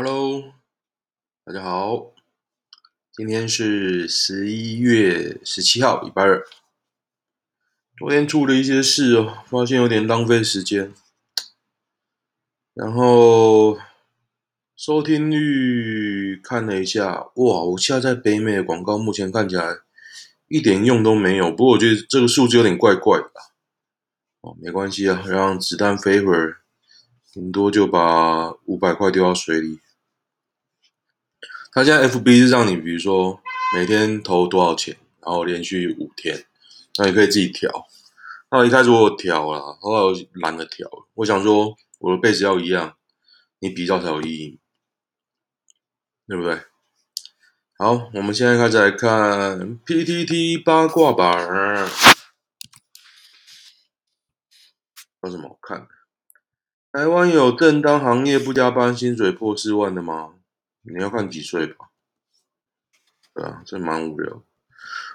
Hello，大家好，今天是十一月十七号，礼拜二。昨天出了一些事哦，发现有点浪费时间。然后收听率看了一下，哇，我现在在北美的广告目前看起来一点用都没有。不过我觉得这个数字有点怪怪的。哦，没关系啊，让子弹飞一会儿。顶多就把五百块丢到水里。他现在 FB 是让你，比如说每天投多少钱，然后连续五天，那你可以自己调。那一开始我调了，后来我懒得调。我想说我的 base 要一样，你比较才有意义，对不对？好，我们现在开始来看 PTT 八卦版，有什么好看的？台湾有正当行业不加班，薪水破四万的吗？你要看几岁吧。对啊，这蛮无聊。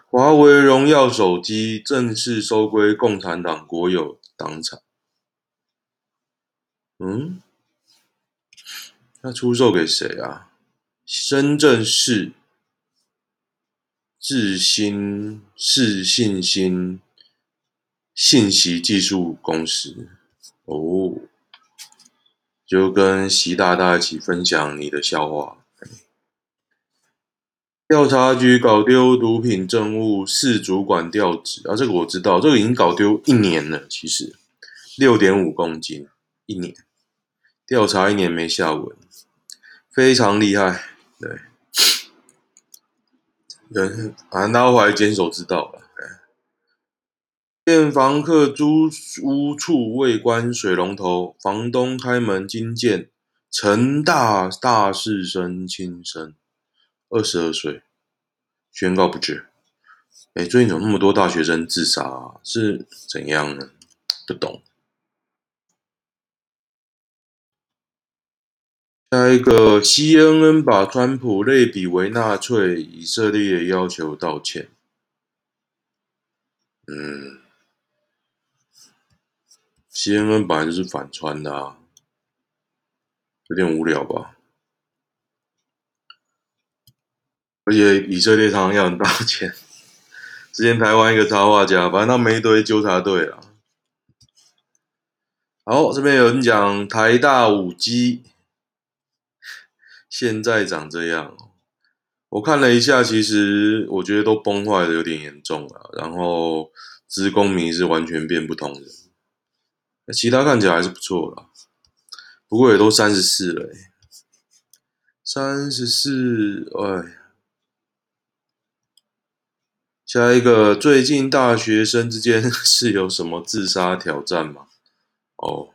华为荣耀手机正式收归共产党国有党产。嗯？那出售给谁啊？深圳市智新市信息信息技术公司。哦。就跟习大大一起分享你的笑话。调查局搞丢毒品证物，市主管调职啊，这个我知道，这个已经搞丢一年了。其实六点五公斤，一年调查一年没下文，非常厉害。对，人反正大家后来监守自盗了。见房客租屋处未关水龙头，房东开门惊见陈大大四生轻生，二十二岁，宣告不治。哎，最近怎么那么多大学生自杀啊？是怎样呢？不懂。下一个，CNN 把川普类比为纳粹，以色列要求道歉。嗯。CNN 本来就是反川的啊，有点无聊吧？而且以色列常常要人道歉。之前台湾一个插画家，反正他们一堆纠察队啊。好，这边有人讲台大五 G，现在长这样。我看了一下，其实我觉得都崩坏的有点严重了。然后资公民是完全变不同的。其他看起来还是不错啦，不过也都三十四了，三十四，哎。下一个，最近大学生之间 是有什么自杀挑战吗？哦，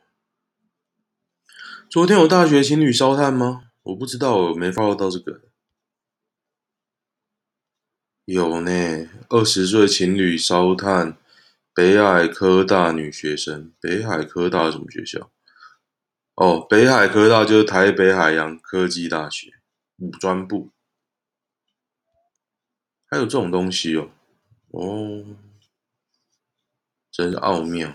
昨天有大学情侣烧炭吗？我不知道，我没 follow 到这个。有呢，二十岁情侣烧炭。北海科大女学生，北海科大什么学校？哦，北海科大就是台北海洋科技大学五专部，还有这种东西哦，哦，真是奥妙。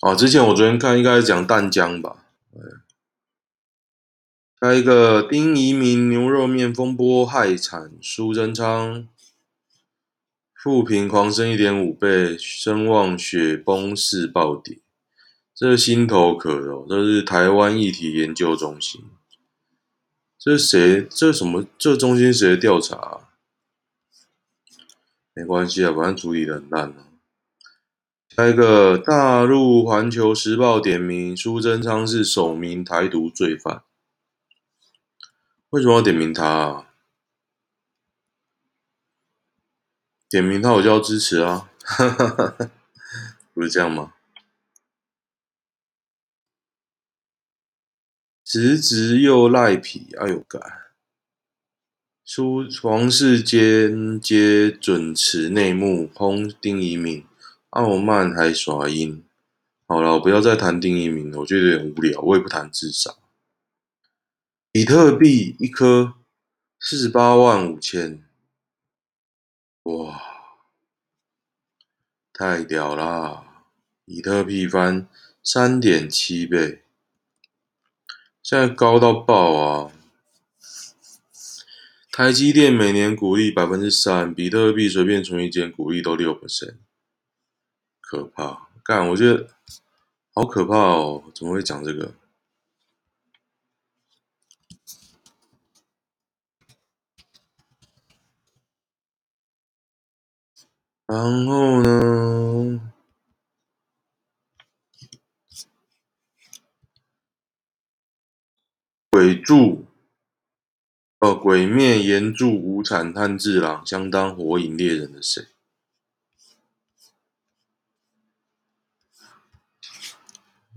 哦，之前我昨天看应该是讲淡江吧。下一个丁怡铭牛肉面风波害惨苏贞昌。富平狂升一点五倍，声望雪崩式暴跌。这是心头壳哦，这是台湾议题研究中心。这是谁？这是什么？这中心谁的调查啊？没关系啊，反正处理的很烂啊。下一个，大陆环球时报点名苏贞昌是首名台独罪犯。为什么要点名他啊？点名他，我就要支持啊！不是这样吗？辞职又赖皮，哎呦干！出皇室间接准辞内幕，轰丁一鸣，傲慢还耍阴。好了，我不要再谈丁一鸣了，我觉得有点无聊，我也不谈自杀。比特币一颗四十八万五千。哇，太屌啦！比特币翻三点七倍，现在高到爆啊！台积电每年股利百分之三，比特币随便存一间股利都六可怕！干，我觉得好可怕哦！怎么会讲这个？然后呢？鬼柱。哦，鬼灭岩柱无惨炭治郎相当火影猎人的谁？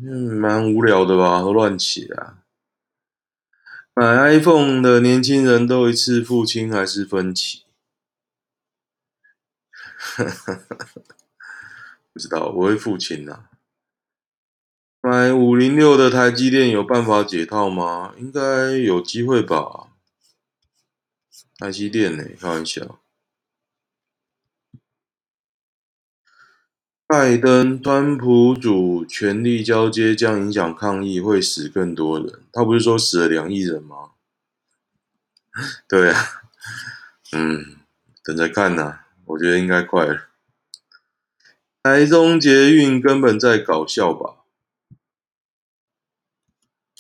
嗯，蛮无聊的吧，都乱起啊。买 iPhone 的年轻人都一次付清还是分期？不知道，我会付清啊。买五零六的台积电有办法解套吗？应该有机会吧。台积电呢？开玩笑。拜登、川普主权力交接将影响抗议，会死更多人。他不是说死了两亿人吗？对啊，嗯，等着看呐。我觉得应该快了。台中捷运根本在搞笑吧？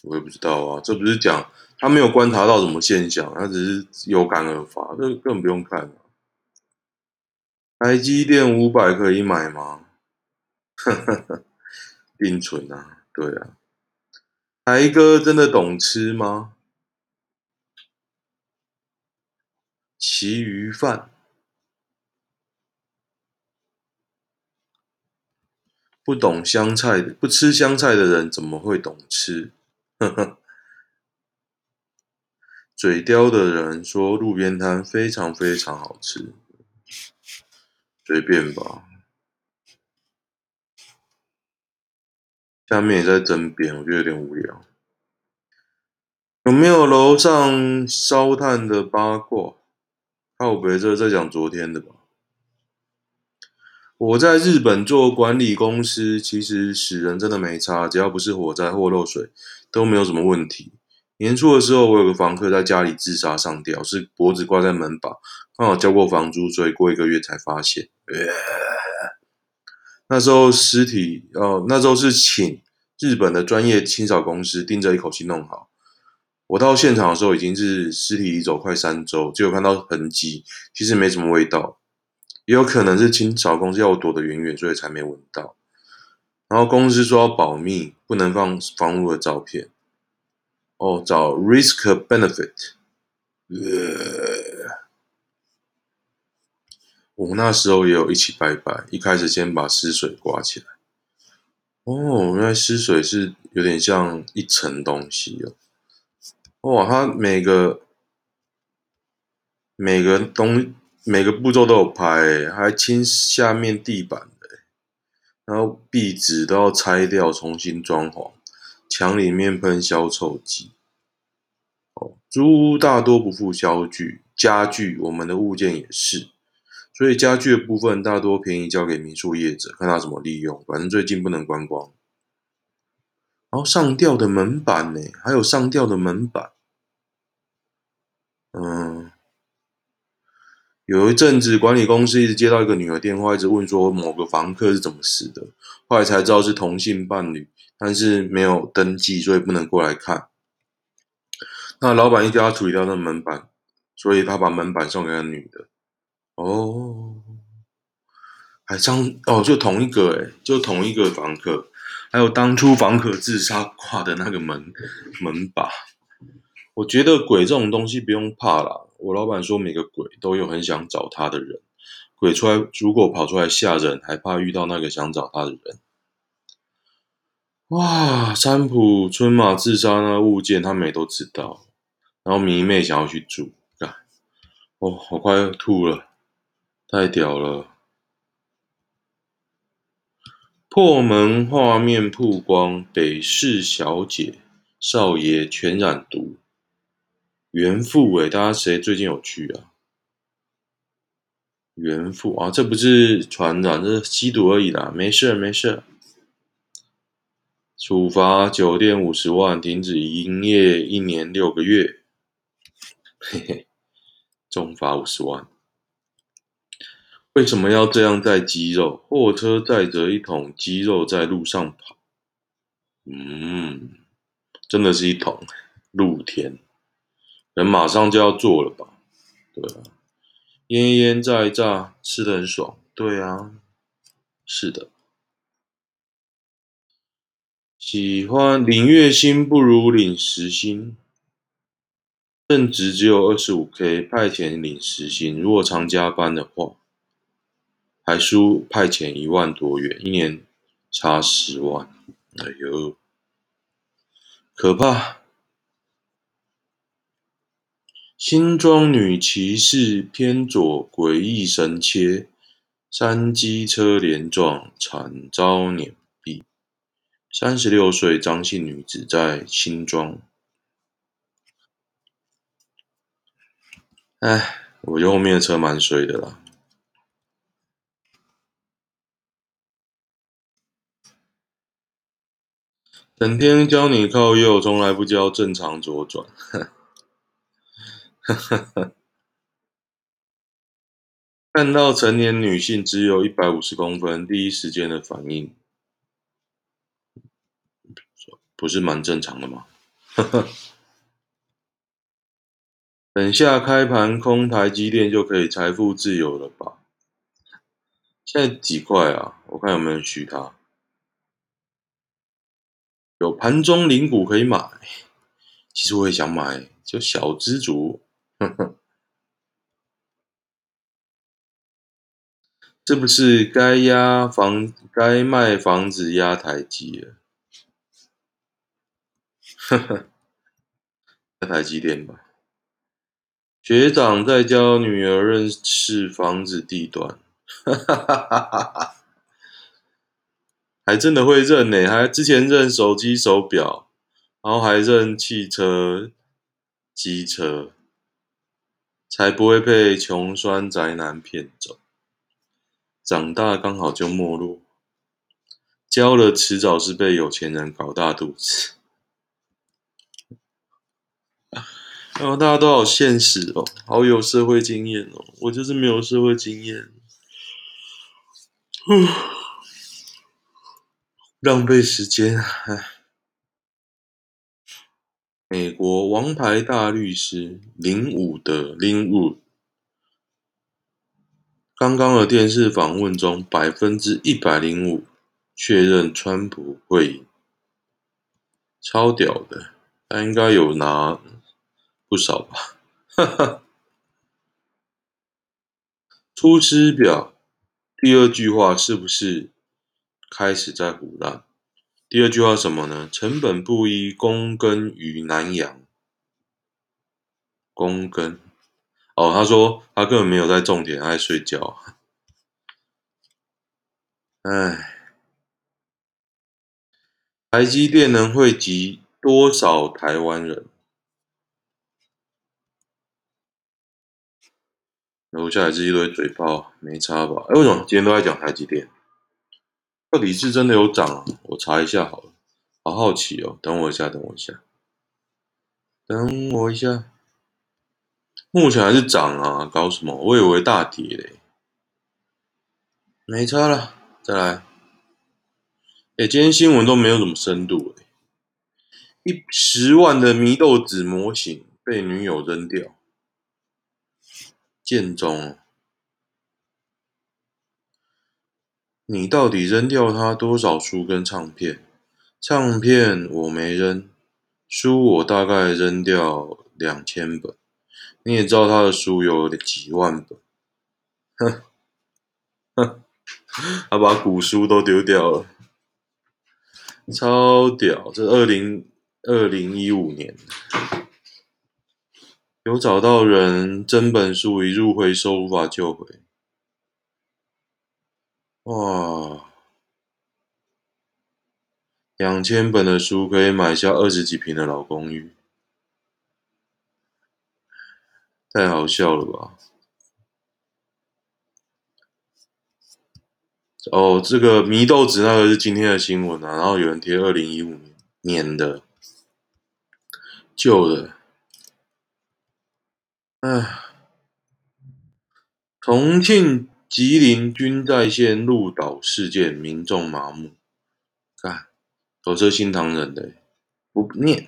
我也不知道啊，这不是讲。他没有观察到什么现象，他只是有感而发，这根本不用看啊。台积电五百可以买吗？哈哈哈，定存啊，对啊。台哥真的懂吃吗？旗鱼饭，不懂香菜的，不吃香菜的人怎么会懂吃？呵呵。嘴刁的人说路边摊非常非常好吃，随便吧。下面也在争辩，我觉得有点无聊。有没有楼上烧炭的八卦？靠北，这在讲昨天的吧？我在日本做管理公司，其实死人真的没差，只要不是火灾或漏水，都没有什么问题。年初的时候，我有个房客在家里自杀上吊，是脖子挂在门把，刚好交过房租，所以过一个月才发现。那时候尸体，哦，那时候是请日本的专业清扫公司盯着一口气弄好。我到现场的时候已经是尸体移走快三周，就有看到痕迹，其实没什么味道，也有可能是清扫公司要我躲得远远，所以才没闻到。然后公司说要保密，不能放房屋的照片。哦，找 risk benefit。呃，我那时候也有一起拜拜，一开始先把湿水刮起来。哦，原来湿水是有点像一层东西哦。哇，它每个每个东每个步骤都有拍，还清下面地板的，然后壁纸都要拆掉，重新装潢。墙里面喷消臭剂。哦，租屋大多不附家具，家具我们的物件也是，所以家具的部分大多便宜交给民宿业者，看他怎么利用。反正最近不能观光。然后上吊的门板呢，还有上吊的门板。嗯，有一阵子管理公司一直接到一个女的电话，一直问说某个房客是怎么死的，后来才知道是同性伴侣。但是没有登记，所以不能过来看。那老板一定要处理掉那门板，所以他把门板送给了女的。哦，还张哦，就同一个诶，就同一个房客，还有当初房客自杀挂的那个门门把。我觉得鬼这种东西不用怕啦。我老板说每个鬼都有很想找他的人，鬼出来如果跑出来吓人，还怕遇到那个想找他的人。哇，三浦春马自杀那物件，他们也都知道。然后迷妹想要去住，干，哦，好快要吐了，太屌了！破门画面曝光，北市小姐少爷全染毒，原富伟，大家谁最近有去啊？原富啊，这不是传染，这是吸毒而已啦，没事没事。处罚酒店五十万，停止营业一年六个月。嘿嘿，重罚五十万。为什么要这样载鸡肉？货车载着一桶鸡肉在路上跑。嗯，真的是一桶，露天，人马上就要做了吧？对啊，腌腌炸一炸，吃得很爽。对啊，是的。喜欢领月薪不如领时薪，正职只有二十五 K，派遣领时薪。如果常加班的话，还输派遣一万多元，一年差十万。哎呦，可怕！新庄女骑士偏左诡异神切，三机车连撞，惨遭碾毙。三十六岁张姓女子在新庄。哎，我觉得后面的车蛮衰的啦。整天教你靠右，从来不教正常左转。看到成年女性只有一百五十公分，第一时间的反应。不是蛮正常的吗？等下开盘空台积电就可以财富自由了吧？现在几块啊？我看有没有人续它。有盘中零股可以买，其实我也想买，就小资族。是不是该压房该卖房子压台积了？呵呵，在台积电吧。学长在教女儿认识房子地段，哈哈哈，还真的会认呢，还之前认手机手表，然后还认汽车、机车，才不会被穷酸宅男骗走。长大刚好就没落，教了迟早是被有钱人搞大肚子。然 后大家都好现实哦，好有社会经验哦，我就是没有社会经验，浪费时间，唉。美国王牌大律师林伍德林伍，刚刚的电视访问中，百分之一百零五确认川普会赢，超屌的，他应该有拿。不少吧，哈哈。出师表第二句话是不是开始在唬烂？第二句话什么呢？成本不一，躬耕于南阳。躬耕哦，他说他根本没有在种田，他在睡觉。哎，台积电能惠及多少台湾人？楼下还是一堆嘴炮，没差吧？哎，为什么今天都在讲台积电？到底是真的有涨啊？我查一下好了，好好奇哦。等我一下，等我一下，等我一下。目前还是涨啊，搞什么？我以为大跌嘞。没差了，再来。哎，今天新闻都没有什么深度哎。一十万的祢豆子模型被女友扔掉。建中，你到底扔掉他多少书跟唱片？唱片我没扔，书我大概扔掉两千本。你也知道他的书有几万本，哼哼，他把古书都丢掉了，超屌！这二零二零一五年。有找到人，真本书一入回收，无法救回。哇，两千本的书可以买下二十几平的老公寓，太好笑了吧？哦，这个祢豆子那个是今天的新闻啊，然后有人贴二零一五年年的旧的，哎，重庆吉林军在线鹿岛事件，民众麻木，看，都是新唐人的，不念。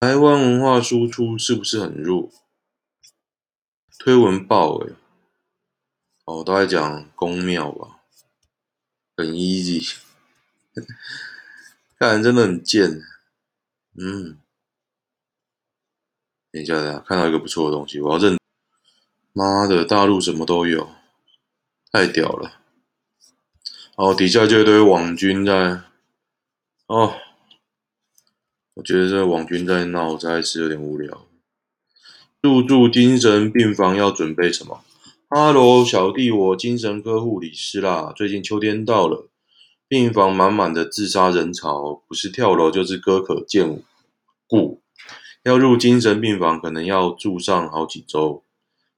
台湾文化输出是不是很弱？推文爆诶、欸哦，都在讲宫庙吧，很 easy，看人真的很贱。嗯，等一下，等一下，看到一个不错的东西，我要认。妈的，大陆什么都有，太屌了。哦，底下就一堆网军在，哦，我觉得这网军在闹，实在是有点无聊。入住精神病房要准备什么？哈喽，小弟，我精神科护理师啦。最近秋天到了，病房满满的自杀人潮，不是跳楼就是割可见骨。要入精神病房，可能要住上好几周。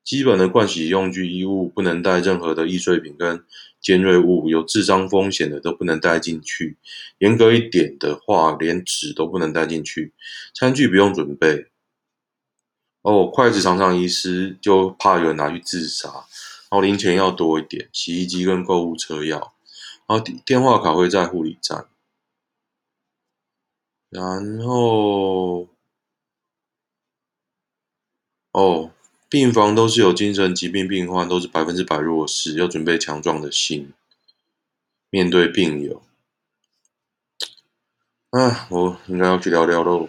基本的盥洗用具、衣物不能带任何的易碎品跟尖锐物，有致伤风险的都不能带进去。严格一点的话，连纸都不能带进去。餐具不用准备。哦，筷子常常遗失，就怕有人拿去自杀。然后零钱要多一点，洗衣机跟购物车要。然后电话卡会在护理站。然后，哦，病房都是有精神疾病病患，都是百分之百弱势，要准备强壮的心，面对病友。啊，我应该要去聊聊喽。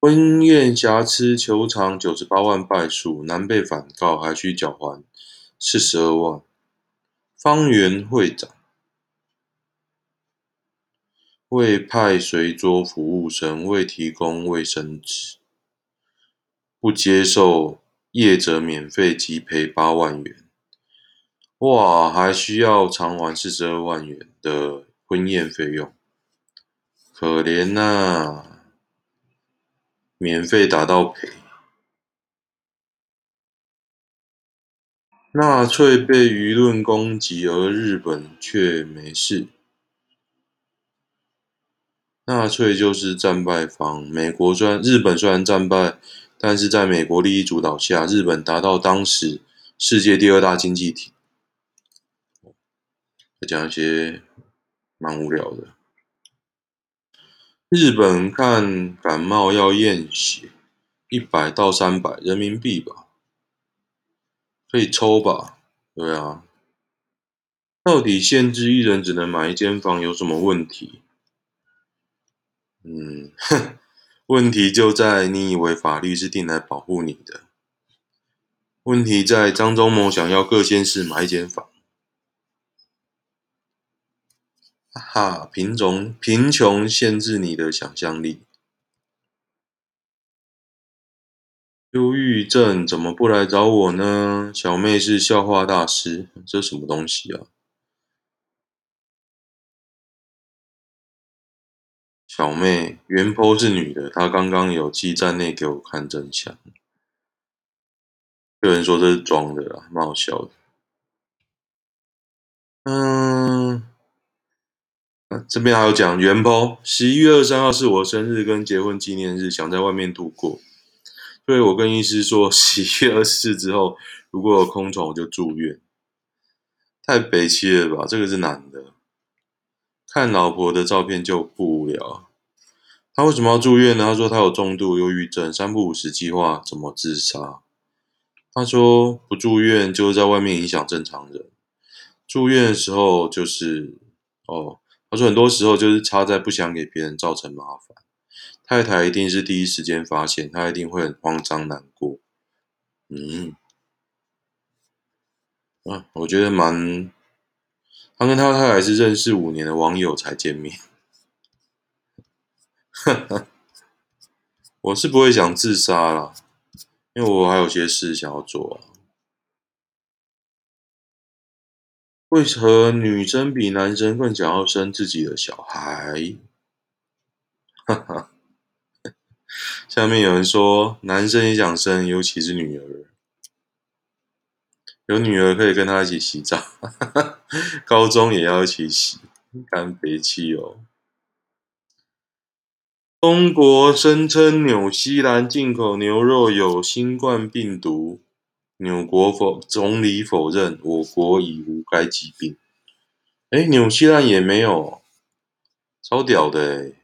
婚宴瑕疵，求偿九十八万败诉，男被反告还需缴还四十二万。方圆会长未派随桌服务生，未提供卫生纸，不接受业者免费即赔八万元。哇，还需要偿还四十二万元的婚宴费用，可怜呐、啊。免费打到赔，纳粹被舆论攻击，而日本却没事。纳粹就是战败方，美国虽然日本虽然战败，但是在美国利益主导下，日本达到当时世界第二大经济体。再讲一些蛮无聊的。日本看感冒要验血，一百到三百人民币吧，可以抽吧？对啊，到底限制一人只能买一间房有什么问题？嗯，哼，问题就在你以为法律是定来保护你的，问题在张忠谋想要各县市买一间房。哈，贫穷贫穷限制你的想象力。忧郁症怎么不来找我呢？小妹是笑话大师，这什么东西啊？小妹原 po 是女的，她刚刚有寄站内给我看真相。有人说这是装的啦，蛮好笑的。嗯。这边还有讲原 po，十一月二十三号是我生日跟结婚纪念日，想在外面度过，所以我跟医师说，十一月二十四之后如果有空床我就住院。太悲切了吧？这个是男的，看老婆的照片就不无聊。他为什么要住院呢？他说他有重度忧郁症，三不五时计划怎么自杀。他说不住院就是在外面影响正常人，住院的时候就是哦。他说：“很多时候就是差在不想给别人造成麻烦，太太一定是第一时间发现，他一定会很慌张难过。”嗯，啊，我觉得蛮……他跟他太太是认识五年的网友才见面。我是不会想自杀啦，因为我还有些事想要做啊。为何女生比男生更想要生自己的小孩？哈哈，下面有人说男生也想生，尤其是女儿。有女儿可以跟她一起洗澡，高中也要一起洗，干肥气哦。中国声称纽西兰进口牛肉有新冠病毒，纽国否总理否认我国已无该疾病。哎，纽西兰也没有，超屌的诶。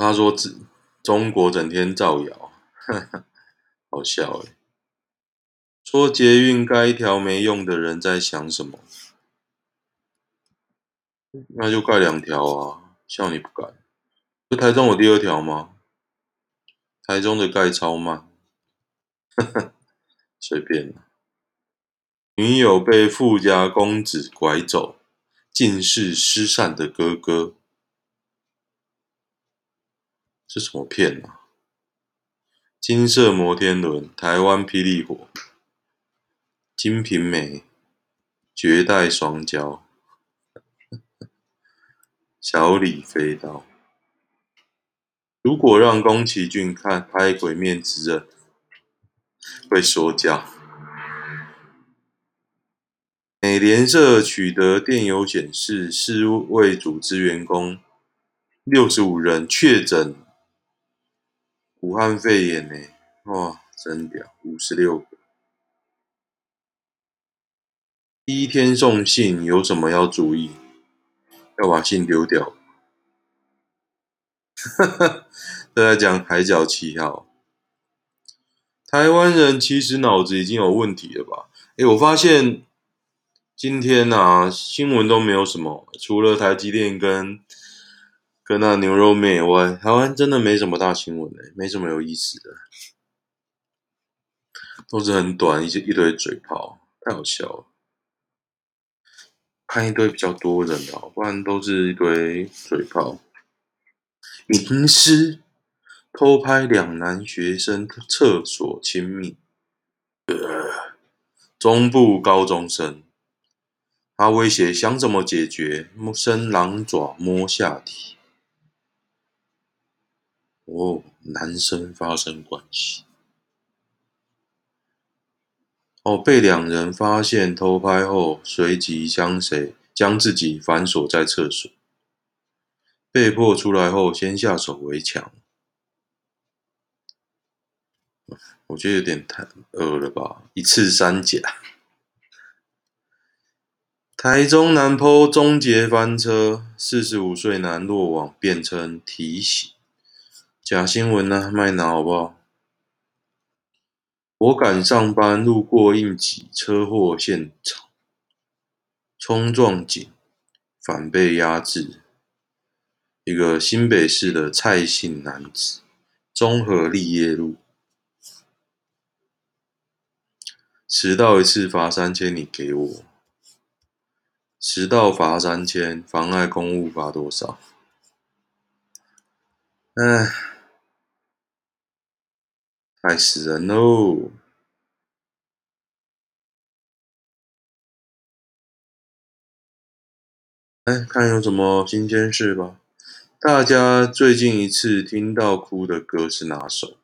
他说中国整天造谣，呵呵。好笑诶，说捷运盖一条没用的人在想什么？那就盖两条啊！笑你不敢。不台中有第二条吗？台中的盖超慢。呵呵，随便。女友被富家公子拐走，竟是失散的哥哥。这什么片啊？金色摩天轮、台湾霹雳火、金瓶梅、绝代双骄、小李飞刀。如果让宫崎骏看拍《鬼灭之刃》，会说教。美联社取得电邮显示，世卫组织员工六十五人确诊。武汉肺炎呢？哇，真屌！五十六个。第一天送信有什么要注意？要把信丢掉。哈哈，都在讲海角七号。台湾人其实脑子已经有问题了吧？诶，我发现今天啊，新闻都没有什么，除了台积电跟。跟那牛肉面以外，台湾真的没什么大新闻诶，没什么有意思的，都是很短，一些一堆嘴炮，太好笑了。看一堆比较多人的，不然都是一堆嘴炮。隐私偷拍两男学生厕所亲密，呃，中部高中生，他威胁想怎么解决，伸狼爪摸下体。哦，男生发生关系，哦，被两人发现偷拍后，随即将谁将自己反锁在厕所，被迫出来后先下手为强。我觉得有点太恶了吧，一次三甲。台中南坡终结翻车，四十五岁男落网，辩称提醒。假新闻呢、啊？卖脑好不好？我赶上班，路过应急车祸现场，冲撞警，反被压制。一个新北市的蔡姓男子，中和立业路，迟到一次罚三千，你给我。迟到罚三千，妨碍公务罚多少？唉。害死人喽！哎，看有什么新鲜事吧。大家最近一次听到哭的歌是哪首？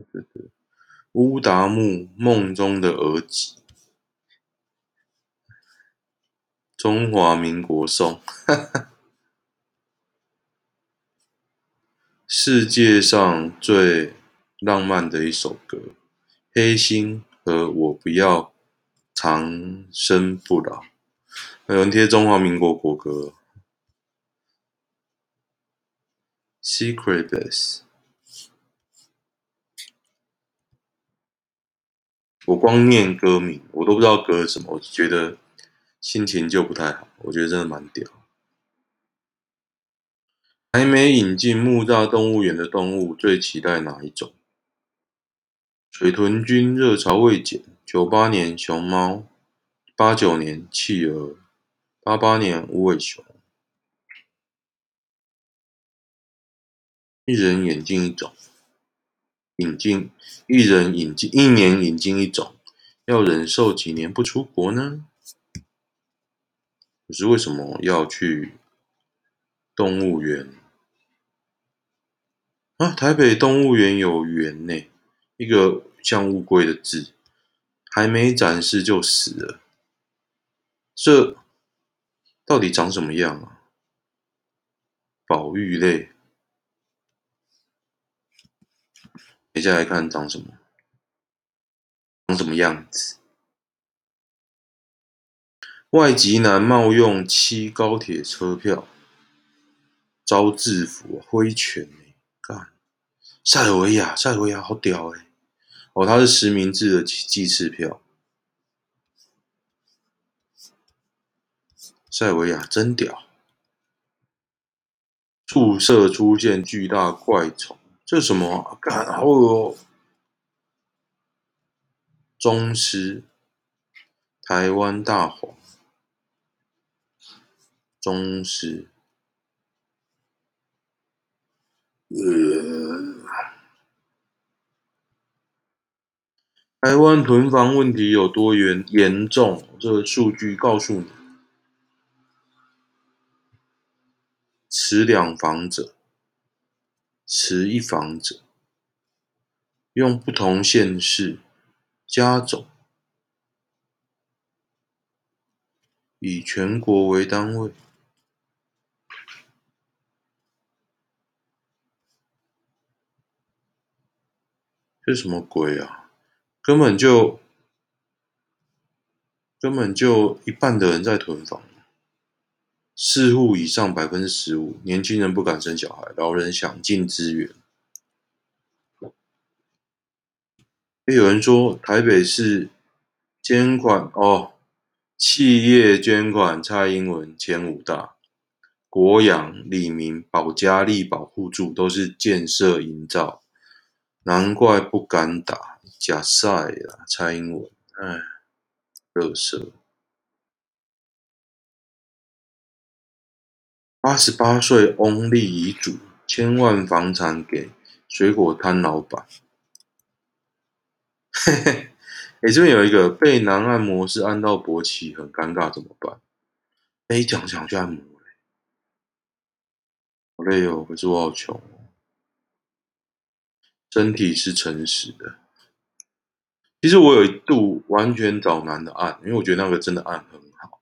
乌达木梦中的儿媳，中华民国颂。哈哈。世界上最浪漫的一首歌，《黑心》和我不要长生不老，有人贴中华民国国歌。Secretless，我光念歌名，我都不知道歌是什么，我觉得心情就不太好。我觉得真的蛮屌。还没引进木栅动物园的动物，最期待哪一种？水豚君热潮未减，九八年熊猫，八九年企鹅，八八年无尾熊。一人引进一种，引进一人引进一年引进一种，要忍受几年不出国呢？可是为什么要去动物园？啊，台北动物园有园呢，一个像乌龟的字，还没展示就死了，这到底长什么样啊？保育类，接下来看长什么，长什么样子？外籍男冒用七高铁车票遭制服，挥拳干，塞尔维亚，塞尔维亚好屌哎！哦，他是实名制的计次票，塞尔维亚真屌。宿舍出现巨大怪虫，这是什么啊？干，好恶哦！中狮，台湾大黄。中狮，呃，台湾囤房问题有多严严重？这个数据告诉你，持两房者，持一房者，用不同县市加总，以全国为单位。这什么鬼啊？根本就根本就一半的人在囤房，四户以上百分之十五，年轻人不敢生小孩，老人想尽资源。也有人说台北市捐款哦，企业捐款蔡英文前五大，国养、里民、保加利、保护住都是建设营造。难怪不敢打假赛啊！蔡英文，哎，乐色。八十八岁翁立遗嘱，千万房产给水果摊老板。嘿嘿，哎，这边有一个被男按摩师按到勃起，很尴尬，怎么办？哎，讲讲去按摩嘞，好累哦，可是我好穷。身体是诚实的。其实我有一度完全找男的按，因为我觉得那个真的按很好。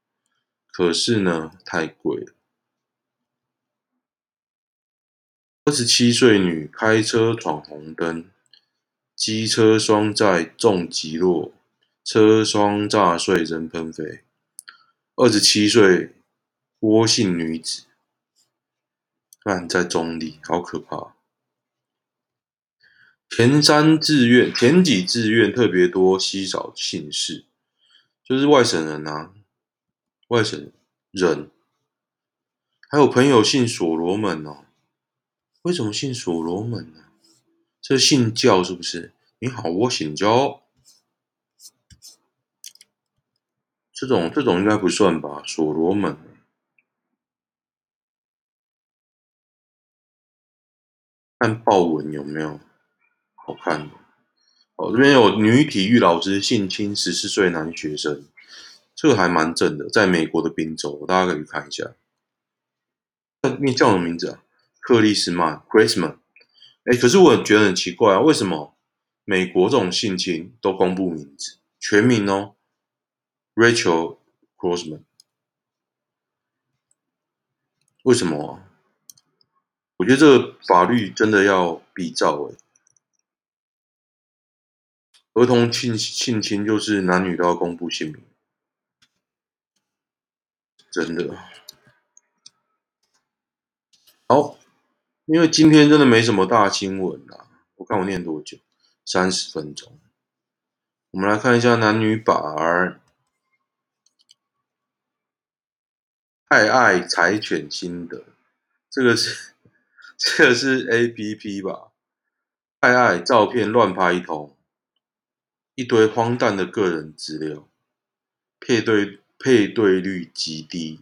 可是呢，太贵了。二十七岁女开车闯红灯，机车双载重击落，车窗炸碎，人喷飞。二十七岁郭姓女子，按在中坜，好可怕。前三志愿，前几志愿特别多稀少姓氏，就是外省人啊，外省人，还有朋友姓所罗门哦。为什么姓所罗门呢？这信教是不是？你好，我姓焦。这种这种应该不算吧？所罗门，看报文有没有？好看的哦，这边有女体育老师性侵十四岁男学生，这个还蛮正的，在美国的宾州，大家可以看一下。那你叫什么名字啊？克里斯曼 （Chrisman）。哎，可是我觉得很奇怪啊，为什么美国这种性侵都公布名字全名哦？Rachel Grossman，为什么？我觉得这个法律真的要比照哎。儿童性性侵就是男女都要公布姓名，真的。好，因为今天真的没什么大新闻啊，我看我念多久，三十分钟。我们来看一下男女版儿，爱爱柴犬心得，这个是这个是 APP 吧？爱爱照片乱拍一通。一堆荒诞的个人资料，配对配对率极低。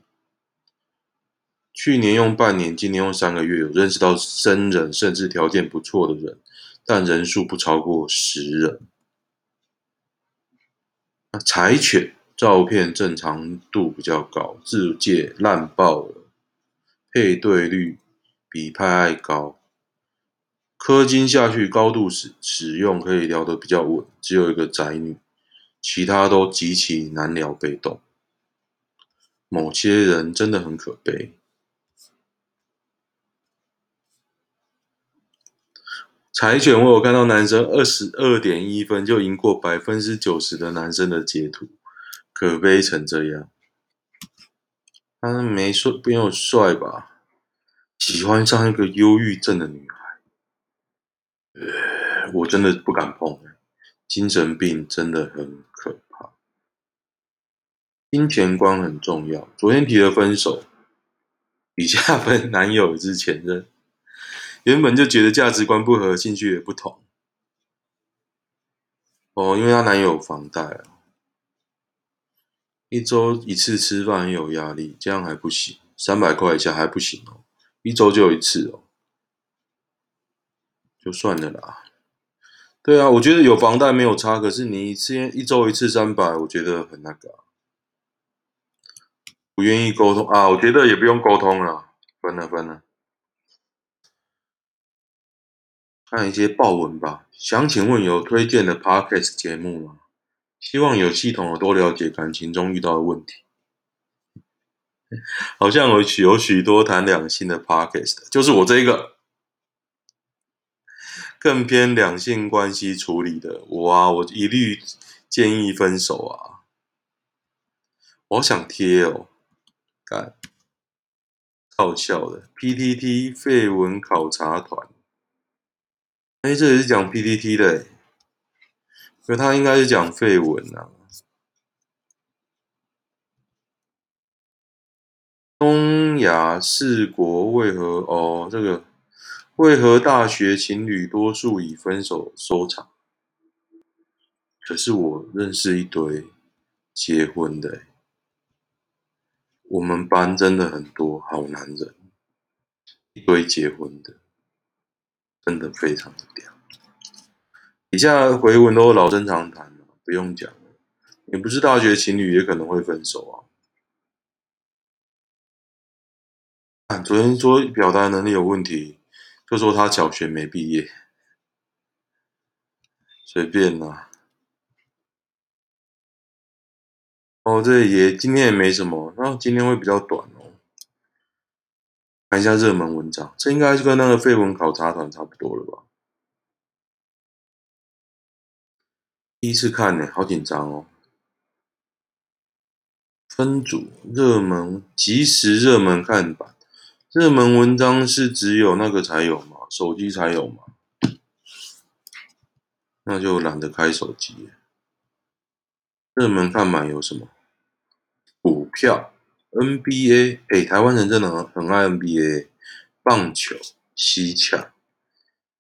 去年用半年，今年用三个月，有认识到真人，甚至条件不错的人，但人数不超过十人。柴犬照片正常度比较高，自介烂爆了，配对率比拍爱高。氪金下去，高度使使用可以聊得比较稳，只有一个宅女，其他都极其难聊被动。某些人真的很可悲。柴犬，我有看到男生二十二点一分就赢过百分之九十的男生的截图，可悲成这样。他没帅，没有帅吧？喜欢上一个忧郁症的女孩，我真的不敢碰。精神病真的很可怕。金钱观很重要。昨天提了分手，以下分男友之前任，原本就觉得价值观不合，兴趣也不同。哦，因为她男友房贷啊。一周一次吃饭很有压力，这样还不行。三百块以下还不行哦，一周就一次哦，就算了啦。对啊，我觉得有房贷没有差，可是你一次一周一次三百，我觉得很那个。不愿意沟通啊，我觉得也不用沟通了，分了分了。看一些报文吧。想请问有推荐的 Podcast 节目吗？希望有系统的多了解感情中遇到的问题，好像有许有许多谈两性的 podcast，就是我这一个更偏两性关系处理的，我啊，我一律建议分手啊！我好想贴哦，干，好笑的 PTT 废文考察团，哎，这里是讲 PTT 的。可他应该是讲废文啊。东亚四国为何哦？这个为何大学情侣多数以分手收场？可是我认识一堆结婚的，我们班真的很多好男人，一堆结婚的，真的非常的屌。以下回文都老生常谈了，不用讲了。你不是大学情侣，也可能会分手啊。昨天说表达能力有问题，就说他小学没毕业，随便啦。哦，这也今天也没什么，那今天会比较短哦。看一下热门文章，这应该是跟那个废文考察团差不多了吧。第一次看呢，好紧张哦。分组热门即时热门看板，热门文章是只有那个才有吗？手机才有吗？那就懒得开手机。热门看板有什么？股票、NBA，哎，台湾人真的很很爱 NBA。棒球、西洽，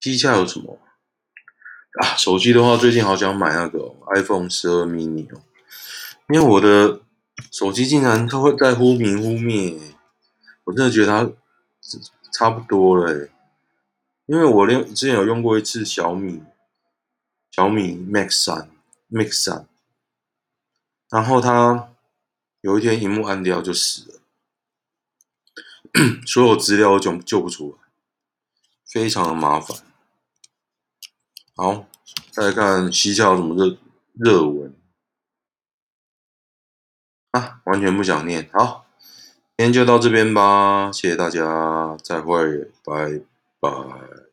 西洽有什么？啊，手机的话，最近好想买那个、iPhone 十二 mini 哦，因为我的手机竟然它会在忽明忽灭，我真的觉得它差不多了，因为我连之前有用过一次小米小米 Max 三 Max 三，然后它有一天荧幕暗掉就死了，所有资料都救救不出来，非常的麻烦。好，再来看西洽有什么热热文啊？完全不想念。好，今天就到这边吧，谢谢大家，再会，拜拜。